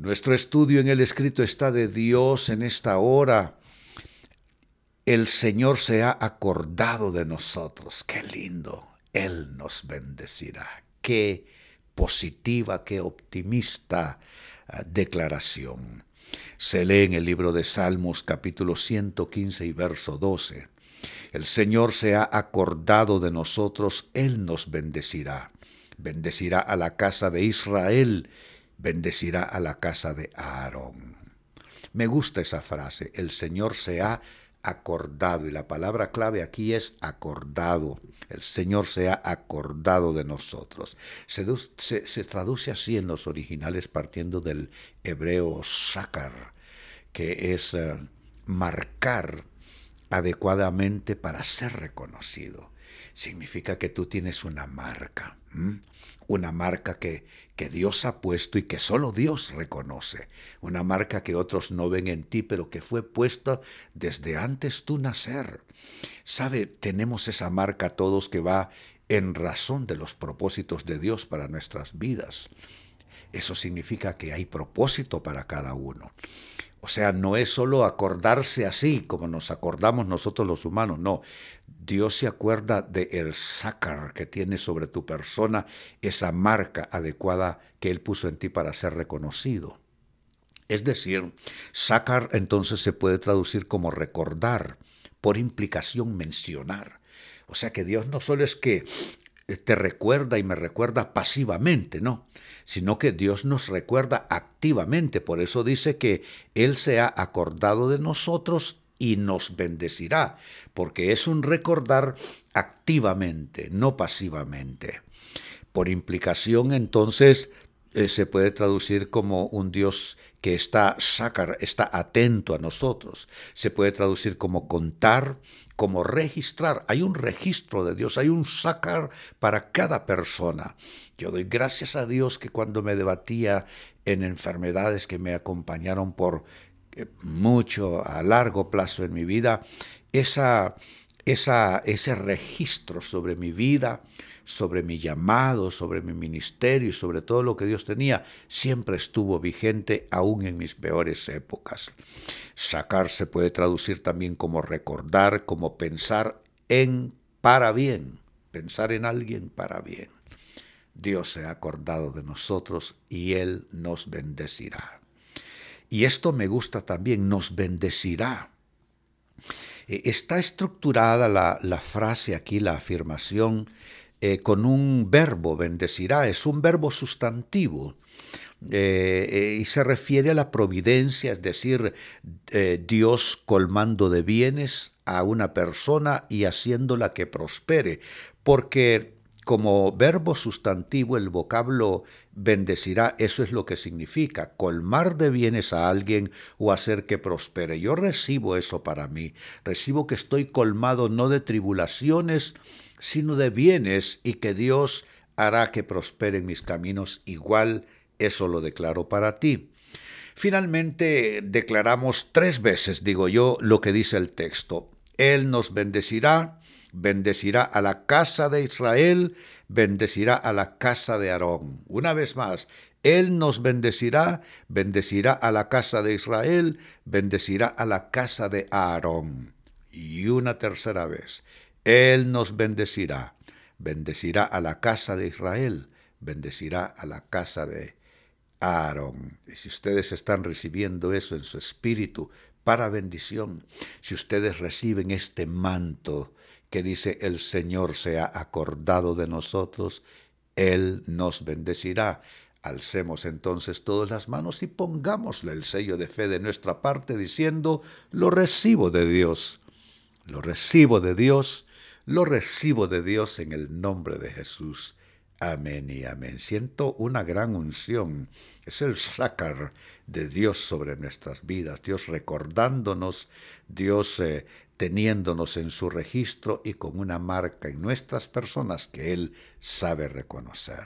Nuestro estudio en el escrito está de Dios en esta hora. El Señor se ha acordado de nosotros. Qué lindo. Él nos bendecirá. Qué positiva, qué optimista ah, declaración. Se lee en el libro de Salmos capítulo 115 y verso 12. El Señor se ha acordado de nosotros, Él nos bendecirá. Bendecirá a la casa de Israel bendecirá a la casa de Aarón. Me gusta esa frase, el Señor se ha acordado, y la palabra clave aquí es acordado. El Señor se ha acordado de nosotros. Se, traduce así en los originales partiendo del hebreo sakar, que es eh, marcar adecuadamente para ser reconocido. Significa que tú tienes una marca, una marca que, que Dios ha puesto y que solo Dios reconoce, una marca que otros no ven en ti, pero que fue puesta desde antes tu nacer. Sabe, tenemos esa marca todos que va en razón de los propósitos de Dios para nuestras vidas. Eso significa que hay propósito para cada uno. O sea, no es solo acordarse así como nos acordamos nosotros los humanos, no. Dios se acuerda de el que tiene sobre tu persona, esa marca adecuada que Él puso en ti para ser reconocido. Es decir, sácar entonces se puede traducir como recordar, por implicación mencionar. O sea que Dios no solo es que te recuerda y me recuerda pasivamente, no, sino que Dios nos recuerda activamente. Por eso dice que Él se ha acordado de nosotros y nos bendecirá, porque es un recordar activamente, no pasivamente. Por implicación, entonces, eh, se puede traducir como un Dios que está sacar, está atento a nosotros. Se puede traducir como contar, como registrar. Hay un registro de Dios, hay un sacar para cada persona. Yo doy gracias a Dios que cuando me debatía en enfermedades que me acompañaron por eh, mucho a largo plazo en mi vida, esa, esa, ese registro sobre mi vida, sobre mi llamado, sobre mi ministerio y sobre todo lo que Dios tenía, siempre estuvo vigente aún en mis peores épocas. Sacar se puede traducir también como recordar, como pensar en para bien, pensar en alguien para bien. Dios se ha acordado de nosotros y Él nos bendecirá. Y esto me gusta también, nos bendecirá. E, está estructurada la, frase aquí, la afirmación, eh, con un verbo, bendecirá, es un verbo sustantivo. Eh, eh, y se refiere a la providencia, es decir, Dios colmando de bienes a una persona y haciéndola que prospere, porque como verbo sustantivo el vocablo bendecirá, eso es lo que significa, colmar de bienes a alguien o hacer que prospere. Yo recibo eso para mí, recibo que estoy colmado no de tribulaciones, sino de bienes y que Dios hará que prosperen mis caminos igual, eso lo declaro para ti. Finalmente declaramos tres veces, digo yo, lo que dice el texto. Él nos bendecirá, bendecirá a la casa de Israel, bendecirá a la casa de Aarón. Una vez más, Él nos bendecirá, bendecirá a la casa de Israel, bendecirá a la casa de Aarón. Y una tercera vez, él nos bendecirá, bendecirá a la casa de Israel, bendecirá a la casa de Aarón. Y si ustedes están recibiendo eso en su espíritu para bendición, si ustedes reciben este manto que dice el Señor se ha acordado de nosotros, Él nos bendecirá. Alcemos entonces todas las manos y pongámosle el sello de fe de nuestra parte diciendo, lo recibo de Dios, lo recibo de Dios, lo recibo de Dios en el nombre de Jesús. Amén y amén. Siento una gran unción. Es el sácar de Dios sobre nuestras vidas. Dios recordándonos, Dios eh, teniéndonos en su registro y con una marca en nuestras personas que Él sabe reconocer.